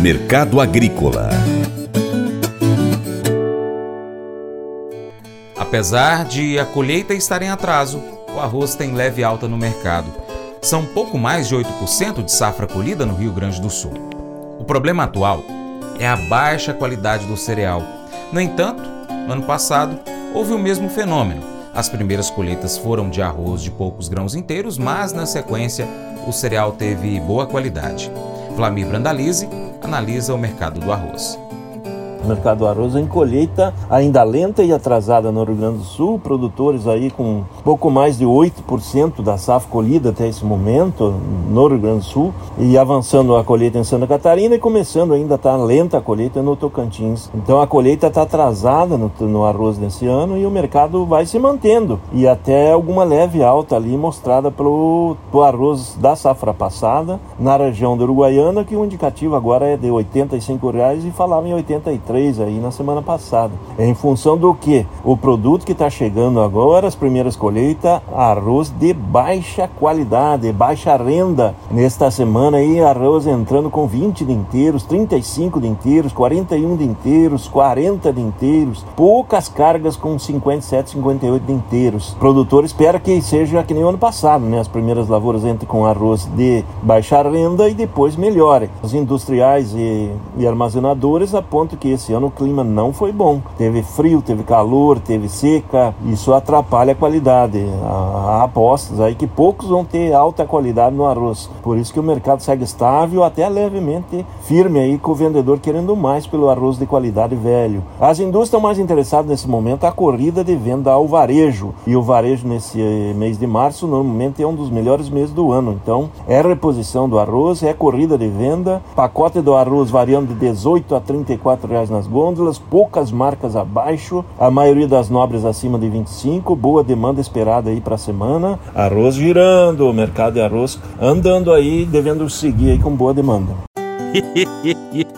Mercado Agrícola Apesar de a colheita estar em atraso, o arroz tem leve alta no mercado. São pouco mais de 8% de safra colhida no Rio Grande do Sul. O problema atual é a baixa qualidade do cereal. No entanto, no ano passado, houve o mesmo fenômeno. As primeiras colheitas foram de arroz de poucos grãos inteiros, mas na sequência o cereal teve boa qualidade. Flamir Brandalize analisa o mercado do arroz. Mercado do arroz em colheita ainda lenta e atrasada no Rio Grande do Sul, produtores aí com pouco mais de 8% da safra colhida até esse momento no Rio Grande do Sul. E avançando a colheita em Santa Catarina e começando ainda está lenta a colheita no Tocantins. Então a colheita está atrasada no, no arroz nesse ano e o mercado vai se mantendo. E até alguma leve alta ali mostrada pelo, pelo arroz da safra passada na região do Uruguaiana que o indicativo agora é de 85 reais e falava em 83 3 aí na semana passada. É em função do que? O produto que está chegando agora, as primeiras colheitas, arroz de baixa qualidade, baixa renda. Nesta semana aí, arroz entrando com 20 dinteiros, 35 dinteiros, 41 dinteiros, 40 dinteiros, poucas cargas com 57, 58 dinteiros. O produtor espera que seja que nem o ano passado, né? As primeiras lavouras entrem com arroz de baixa renda e depois melhore. Os industriais e, e armazenadores apontam que esse ano o clima não foi bom. Teve frio, teve calor, teve seca. Isso atrapalha a qualidade. Há apostas aí que poucos vão ter alta qualidade no arroz. Por isso que o mercado segue estável, até levemente firme aí com o vendedor querendo mais pelo arroz de qualidade velho. As indústrias estão mais interessadas nesse momento a corrida de venda ao varejo. E o varejo nesse mês de março normalmente é um dos melhores meses do ano. Então é reposição do arroz, é corrida de venda, pacote do arroz variando de 18 a 34 reais nas gôndolas, poucas marcas abaixo, a maioria das nobres acima de 25, boa demanda esperada aí para a semana. Arroz girando, o mercado de arroz andando aí, devendo seguir aí com boa demanda.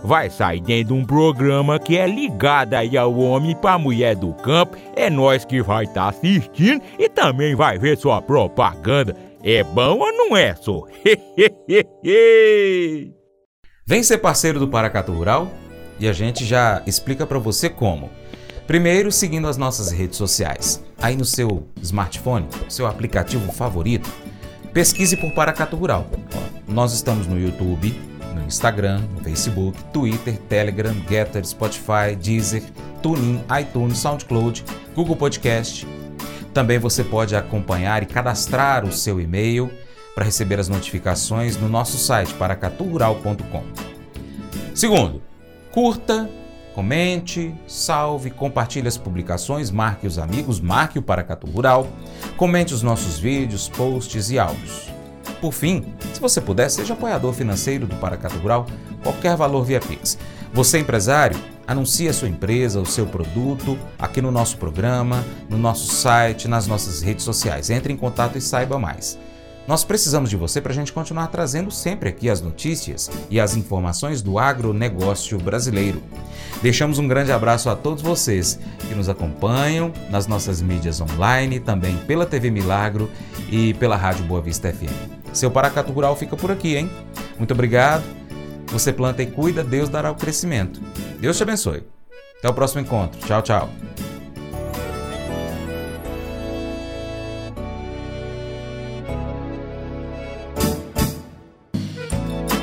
vai sair dentro de um programa que é ligado aí ao homem para mulher do campo. É nós que vai estar tá assistindo e também vai ver sua propaganda. É bom ou não é, só? Vem ser parceiro do Paracato Rural e a gente já explica para você como. Primeiro, seguindo as nossas redes sociais. Aí no seu smartphone, seu aplicativo favorito, pesquise por Paracato Rural. Nós estamos no YouTube, no Instagram, no Facebook, Twitter, Telegram, Getter, Spotify, Deezer, TuneIn, iTunes, SoundCloud, Google Podcast. Também você pode acompanhar e cadastrar o seu e-mail para receber as notificações no nosso site paracaturural.com. Segundo, curta, comente, salve, compartilhe as publicações, marque os amigos, marque o Paracatu Rural, comente os nossos vídeos, posts e áudios. Por fim, se você puder, seja apoiador financeiro do Paracatu Rural, qualquer valor via Pix. Você empresário, anuncie a sua empresa, o seu produto aqui no nosso programa, no nosso site, nas nossas redes sociais. Entre em contato e saiba mais. Nós precisamos de você para a gente continuar trazendo sempre aqui as notícias e as informações do agronegócio brasileiro. Deixamos um grande abraço a todos vocês que nos acompanham nas nossas mídias online, também pela TV Milagro e pela Rádio Boa Vista FM. Seu Paracato Rural fica por aqui, hein? Muito obrigado. Você planta e cuida, Deus dará o crescimento. Deus te abençoe. Até o próximo encontro. Tchau, tchau.